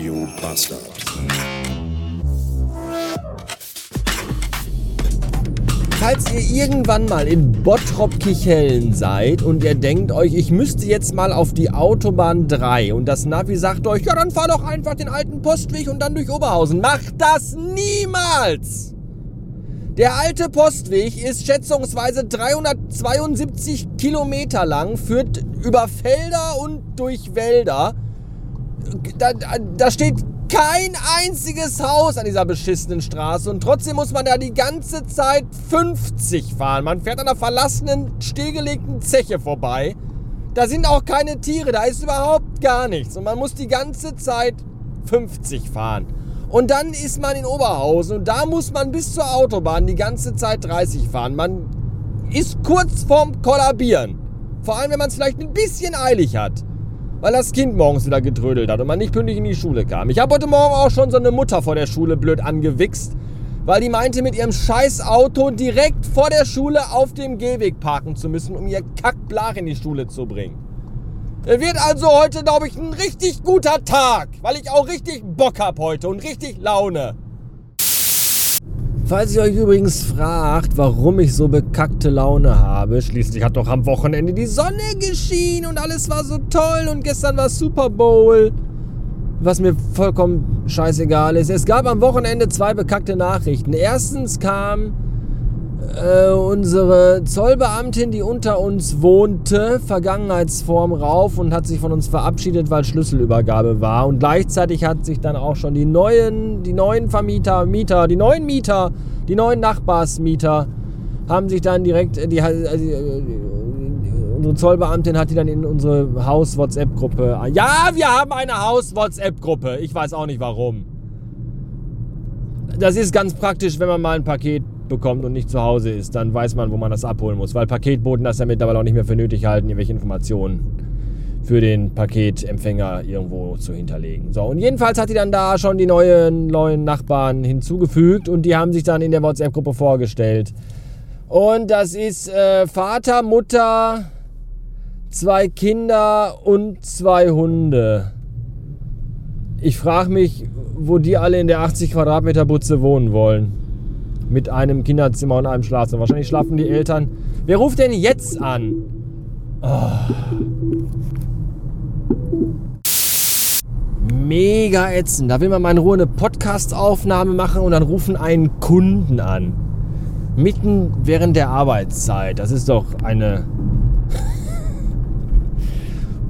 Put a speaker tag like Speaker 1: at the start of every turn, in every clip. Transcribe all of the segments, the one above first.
Speaker 1: Radio Bastard.
Speaker 2: Falls ihr irgendwann mal in Bottrop-Kichellen seid und ihr denkt euch, ich müsste jetzt mal auf die Autobahn 3 und das Navi sagt euch, ja dann fahr doch einfach den alten Postweg und dann durch Oberhausen. Macht das niemals! Der alte Postweg ist schätzungsweise 372 Kilometer lang, führt über Felder und durch Wälder. Da, da, steht kein einziges Haus an dieser beschissenen Straße und trotzdem muss man da die ganze Zeit 50 fahren. Man fährt an einer verlassenen, stillgelegten Zeche vorbei. Da sind auch keine Tiere, da ist überhaupt gar nichts und man muss die ganze Zeit 50 fahren. Und dann ist man in Oberhausen und da muss man bis zur Autobahn die ganze Zeit 30 fahren. Man ist kurz vorm Kollabieren. Vor allem, wenn man es vielleicht ein bisschen eilig hat weil das Kind morgens wieder getrödelt hat und man nicht pünktlich in die Schule kam. Ich habe heute Morgen auch schon so eine Mutter vor der Schule blöd angewichst, weil die meinte, mit ihrem scheiß Auto direkt vor der Schule auf dem Gehweg parken zu müssen, um ihr Kackblach in die Schule zu bringen. Es wird also heute, glaube ich, ein richtig guter Tag, weil ich auch richtig Bock habe heute und richtig Laune. Falls ihr euch übrigens fragt, warum ich so bekackte Laune habe, schließlich hat doch am Wochenende die Sonne geschienen und alles war so toll und gestern war Super Bowl. Was mir vollkommen scheißegal ist. Es gab am Wochenende zwei bekackte Nachrichten. Erstens kam äh, unsere Zollbeamtin, die unter uns wohnte, Vergangenheitsform rauf und hat sich von uns verabschiedet, weil Schlüsselübergabe war. Und gleichzeitig hat sich dann auch schon die neuen, die neuen Vermieter, Mieter, die neuen Mieter, die neuen Nachbarsmieter haben sich dann direkt, äh, die, äh, unsere Zollbeamtin hat die dann in unsere Haus-WhatsApp-Gruppe. Ja, wir haben eine Haus-WhatsApp-Gruppe. Ich weiß auch nicht warum. Das ist ganz praktisch, wenn man mal ein Paket bekommt und nicht zu Hause ist, dann weiß man, wo man das abholen muss. Weil Paketboten das ja mittlerweile auch nicht mehr für nötig halten, irgendwelche Informationen für den Paketempfänger irgendwo zu hinterlegen. So, und jedenfalls hat die dann da schon die neuen, neuen Nachbarn hinzugefügt und die haben sich dann in der WhatsApp-Gruppe vorgestellt. Und das ist äh, Vater, Mutter, zwei Kinder und zwei Hunde. Ich frage mich, wo die alle in der 80 Quadratmeter Butze wohnen wollen mit einem Kinderzimmer und einem Schlafzimmer. Wahrscheinlich schlafen die Eltern. Wer ruft denn jetzt an? Oh. Mega ätzend. Da will man mal in Ruhe eine Podcast-Aufnahme machen und dann rufen einen Kunden an. Mitten während der Arbeitszeit. Das ist doch eine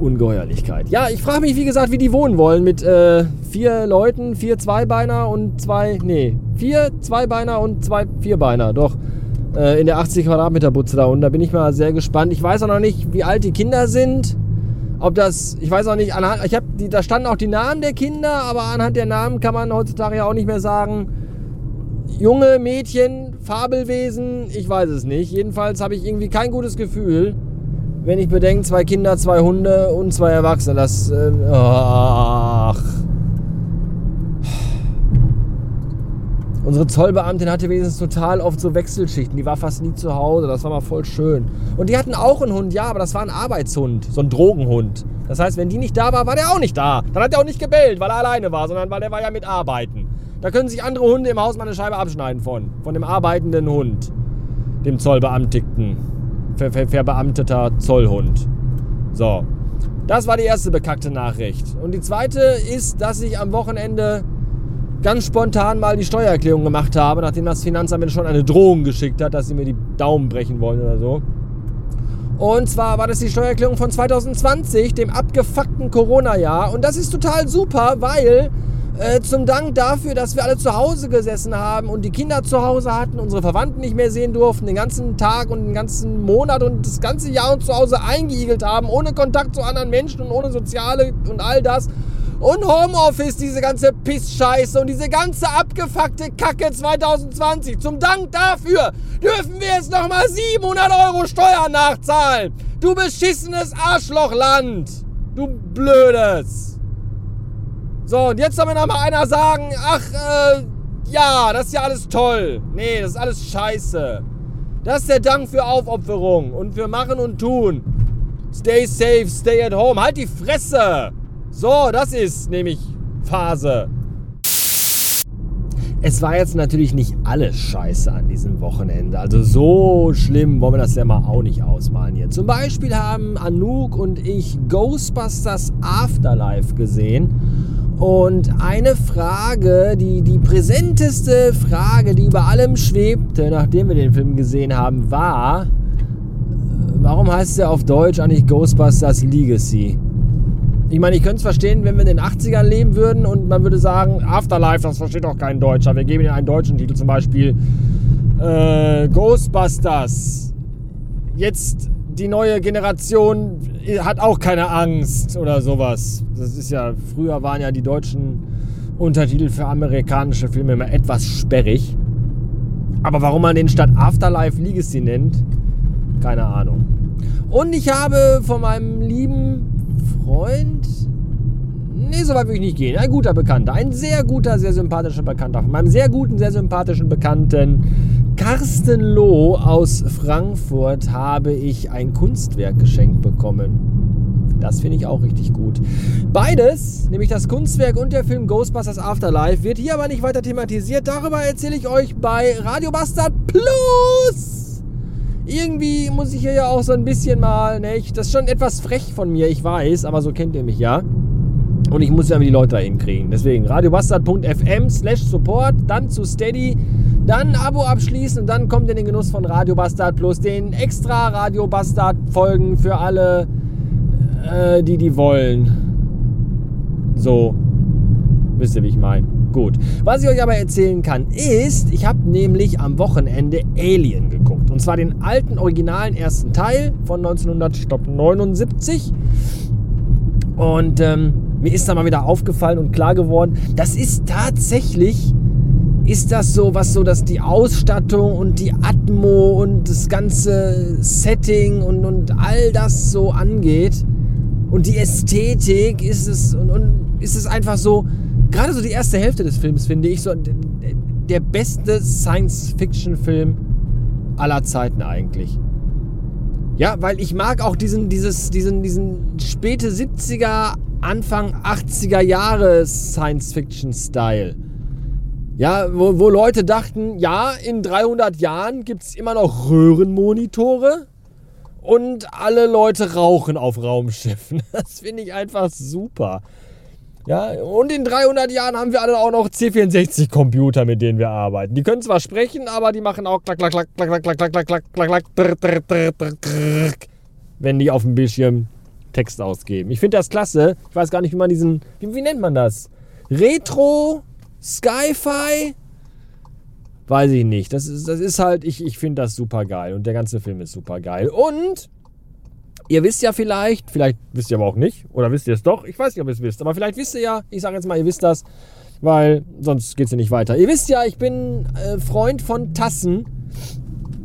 Speaker 2: Ungeheuerlichkeit. Ja, ich frage mich, wie gesagt, wie die wohnen wollen mit äh, vier Leuten, vier Zweibeiner und zwei, nee, vier Zweibeiner und zwei Vierbeiner. Doch, äh, in der 80 Quadratmeter Butze da unten. Da bin ich mal sehr gespannt. Ich weiß auch noch nicht, wie alt die Kinder sind. Ob das, ich weiß auch nicht, anhand, ich habe, da standen auch die Namen der Kinder, aber anhand der Namen kann man heutzutage ja auch nicht mehr sagen, junge Mädchen, Fabelwesen, ich weiß es nicht. Jedenfalls habe ich irgendwie kein gutes Gefühl wenn ich bedenke, zwei Kinder, zwei Hunde und zwei Erwachsene, das. Äh, ach. Unsere Zollbeamtin hatte wenigstens total oft so Wechselschichten. Die war fast nie zu Hause. Das war mal voll schön. Und die hatten auch einen Hund, ja, aber das war ein Arbeitshund. So ein Drogenhund. Das heißt, wenn die nicht da war, war der auch nicht da. Dann hat er auch nicht gebellt, weil er alleine war, sondern weil der war ja mit Arbeiten. Da können sich andere Hunde im Haus mal eine Scheibe abschneiden von. Von dem arbeitenden Hund. Dem Zollbeamtigten ver ver verbeamteter Zollhund. So, das war die erste bekackte Nachricht. Und die zweite ist, dass ich am Wochenende ganz spontan mal die Steuererklärung gemacht habe, nachdem das Finanzamt mir schon eine Drohung geschickt hat, dass sie mir die Daumen brechen wollen oder so. Und zwar war das die Steuererklärung von 2020, dem abgefuckten Corona-Jahr. Und das ist total super, weil äh, zum Dank dafür, dass wir alle zu Hause gesessen haben und die Kinder zu Hause hatten, unsere Verwandten nicht mehr sehen durften, den ganzen Tag und den ganzen Monat und das ganze Jahr uns zu Hause eingeigelt haben, ohne Kontakt zu anderen Menschen und ohne Soziale und all das. Und Homeoffice, diese ganze Pissscheiße und diese ganze abgefuckte Kacke 2020. Zum Dank dafür dürfen wir jetzt nochmal 700 Euro Steuern nachzahlen. Du beschissenes Arschlochland. Du blödes. So, und jetzt soll mir noch mal einer sagen, ach, äh, ja, das ist ja alles toll. Nee, das ist alles scheiße. Das ist der Dank für Aufopferung und für Machen und Tun. Stay safe, stay at home. Halt die Fresse. So, das ist nämlich Phase. Es war jetzt natürlich nicht alles scheiße an diesem Wochenende. Also so schlimm wollen wir das ja mal auch nicht ausmalen hier. Zum Beispiel haben Anouk und ich Ghostbusters Afterlife gesehen. Und eine Frage, die, die präsenteste Frage, die über allem schwebte, nachdem wir den Film gesehen haben, war, warum heißt er auf Deutsch eigentlich Ghostbusters Legacy? Ich meine, ich könnte es verstehen, wenn wir in den 80ern leben würden und man würde sagen, Afterlife, das versteht doch kein Deutscher. Wir geben ihnen einen deutschen Titel, zum Beispiel äh, Ghostbusters. Jetzt die neue Generation hat auch keine Angst oder sowas. Das ist ja, früher waren ja die deutschen Untertitel für amerikanische Filme immer etwas sperrig. Aber warum man den statt Afterlife Legacy nennt, keine Ahnung. Und ich habe von meinem lieben Freund. Nee, so weit würde ich nicht gehen. Ein guter Bekannter. Ein sehr guter, sehr sympathischer Bekannter. Von meinem sehr guten, sehr sympathischen Bekannten Carsten Loh aus Frankfurt habe ich ein Kunstwerk geschenkt bekommen. Das finde ich auch richtig gut. Beides, nämlich das Kunstwerk und der Film Ghostbusters Afterlife, wird hier aber nicht weiter thematisiert. Darüber erzähle ich euch bei Radio Bastard Plus irgendwie muss ich hier ja auch so ein bisschen mal, ne, das ist schon etwas frech von mir, ich weiß, aber so kennt ihr mich ja. Und ich muss ja die Leute dahin kriegen. Deswegen radiobastard.fm slash support, dann zu Steady, dann ein Abo abschließen und dann kommt ihr in den Genuss von Radio Bastard plus den extra Radio Bastard Folgen für alle, äh, die die wollen. So, wisst ihr, wie ich meine. Gut. Was ich euch aber erzählen kann, ist, ich habe nämlich am Wochenende Alien geguckt. Und zwar den alten, originalen ersten Teil von 1979. Und ähm, mir ist da mal wieder aufgefallen und klar geworden, das ist tatsächlich, ist das so, was so, dass die Ausstattung und die Atmo und das ganze Setting und, und all das so angeht und die Ästhetik ist es und, und ist es einfach so, gerade so die erste Hälfte des Films finde ich so der beste Science-Fiction-Film aller Zeiten eigentlich. Ja, weil ich mag auch diesen, dieses, diesen, diesen späte 70er, Anfang 80er Jahre Science-Fiction-Style. Ja, wo, wo Leute dachten, ja, in 300 Jahren gibt es immer noch Röhrenmonitore und alle Leute rauchen auf Raumschiffen. Das finde ich einfach super. Ja, und in 300 Jahren haben wir alle auch noch C64-Computer, mit denen wir arbeiten. Die können zwar sprechen, aber die machen auch klack, klack, klack, klack, klack, klack, klack, klack, klack, klack, klack, klack, wenn die auf dem Bildschirm Text ausgeben. Ich finde das klasse. Ich weiß gar nicht, wie man diesen, wie, wie nennt man das? Retro, Sci-Fi? Weiß ich nicht. Das ist, das ist halt, ich, ich finde das super geil und der ganze Film ist super geil. Und Ihr wisst ja vielleicht, vielleicht wisst ihr aber auch nicht, oder wisst ihr es doch, ich weiß nicht, ob ihr es wisst, aber vielleicht wisst ihr ja, ich sage jetzt mal, ihr wisst das, weil sonst geht es ja nicht weiter. Ihr wisst ja, ich bin äh, Freund von Tassen.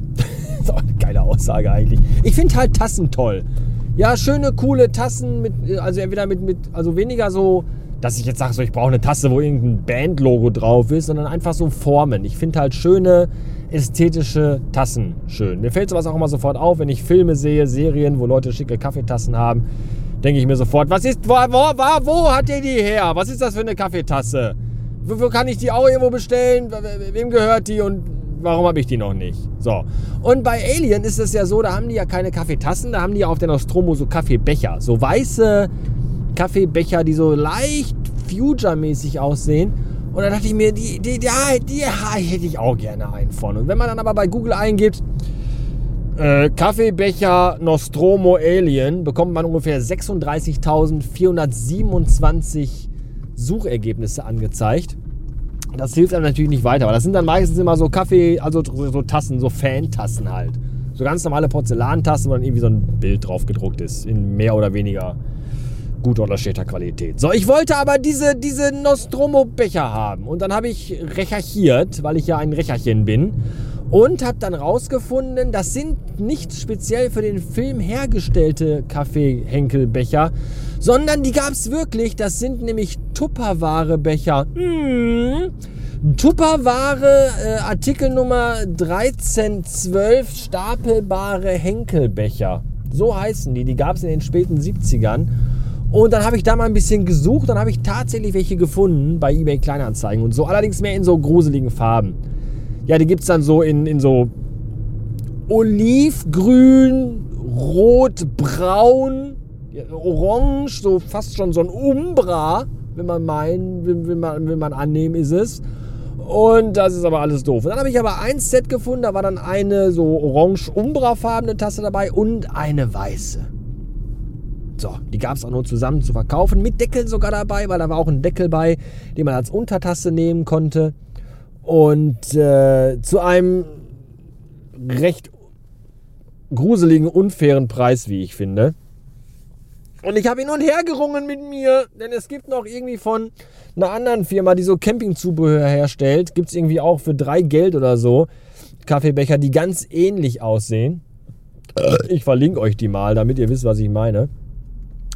Speaker 2: das geile Aussage eigentlich. Ich finde halt Tassen toll. Ja, schöne, coole Tassen mit, also entweder mit, mit also weniger so, dass ich jetzt sage, so, ich brauche eine Tasse, wo irgendein Bandlogo drauf ist, sondern einfach so Formen. Ich finde halt schöne, ästhetische Tassen schön. Mir fällt sowas auch immer sofort auf, wenn ich Filme sehe, Serien, wo Leute schicke Kaffeetassen haben, denke ich mir sofort, was ist, wo, wo, wo, hat ihr die her? Was ist das für eine Kaffeetasse? Wo, wo kann ich die auch irgendwo bestellen? Wem gehört die und warum habe ich die noch nicht? So. Und bei Alien ist es ja so, da haben die ja keine Kaffeetassen, da haben die ja auf der Nostromo so Kaffeebecher. So weiße Kaffeebecher, die so leicht Future-mäßig aussehen. Und dann dachte ich mir, die, die, die, die hätte ich auch gerne einen von. Und wenn man dann aber bei Google eingibt, äh, Kaffeebecher Nostromo Alien, bekommt man ungefähr 36.427 Suchergebnisse angezeigt. Das hilft einem natürlich nicht weiter, aber das sind dann meistens immer so Kaffee, also so Tassen, so Fantassen halt. So ganz normale Porzellantassen, wo dann irgendwie so ein Bild drauf gedruckt ist, in mehr oder weniger oder schlechter Qualität. So, ich wollte aber diese, diese Nostromo-Becher haben. Und dann habe ich recherchiert, weil ich ja ein Recherchen bin. Und habe dann rausgefunden, das sind nicht speziell für den Film hergestellte Kaffee-Henkelbecher, sondern die gab es wirklich. Das sind nämlich Tupperware-Becher. Hm. Tupperware äh, Artikelnummer 1312 stapelbare Henkelbecher. So heißen die. Die gab es in den späten 70ern. Und dann habe ich da mal ein bisschen gesucht, dann habe ich tatsächlich welche gefunden bei eBay Kleinanzeigen und so, allerdings mehr in so gruseligen Farben. Ja, die gibt es dann so in, in so olivgrün, rot, braun, orange, so fast schon so ein Umbra, wenn man meinen, will, man, will man annehmen, ist es. Und das ist aber alles doof. Und dann habe ich aber ein Set gefunden, da war dann eine so orange-umbra-farbene Tasse dabei und eine weiße. So, die gab es auch nur zusammen zu verkaufen, mit Deckel sogar dabei, weil da war auch ein Deckel bei, den man als Untertasse nehmen konnte. Und äh, zu einem recht gruseligen, unfairen Preis, wie ich finde. Und ich habe hin und her gerungen mit mir, denn es gibt noch irgendwie von einer anderen Firma, die so Campingzubehör herstellt, gibt es irgendwie auch für drei Geld oder so Kaffeebecher, die ganz ähnlich aussehen. Ich verlinke euch die mal, damit ihr wisst, was ich meine.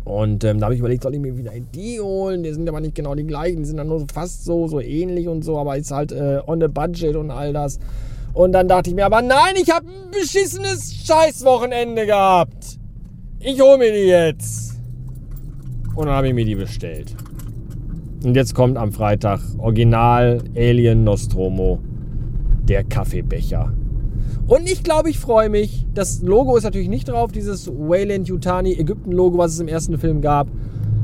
Speaker 2: Und ähm, da habe ich überlegt, soll ich mir wieder die holen? Die sind aber nicht genau die gleichen, die sind dann nur fast so, so ähnlich und so, aber ist halt äh, on the budget und all das. Und dann dachte ich mir, aber nein, ich habe ein beschissenes Scheißwochenende gehabt. Ich hole mir die jetzt. Und dann habe ich mir die bestellt. Und jetzt kommt am Freitag Original Alien Nostromo, der Kaffeebecher. Und ich glaube, ich freue mich. Das Logo ist natürlich nicht drauf, dieses Wayland Yutani Ägypten-Logo, was es im ersten Film gab.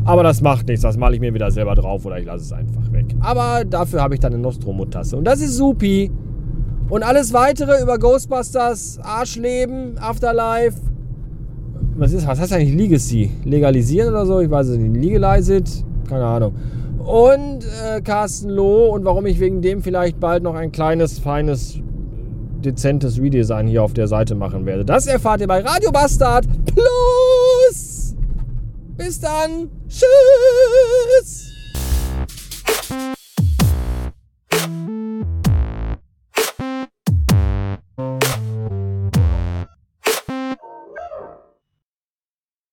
Speaker 2: Aber das macht nichts, das male ich mir wieder selber drauf oder ich lasse es einfach weg. Aber dafür habe ich dann eine Nostromo-Tasse. Und das ist supi. Und alles weitere über Ghostbusters, Arschleben, Afterlife, was ist, was heißt eigentlich Legacy? Legalisieren oder so? Ich weiß es nicht. Legalized? Keine Ahnung. Und äh, Carsten Loh und warum ich wegen dem vielleicht bald noch ein kleines, feines, dezentes Redesign hier auf der Seite machen werde. Das erfahrt ihr bei Radio Bastard Plus. Bis dann. Tschüss.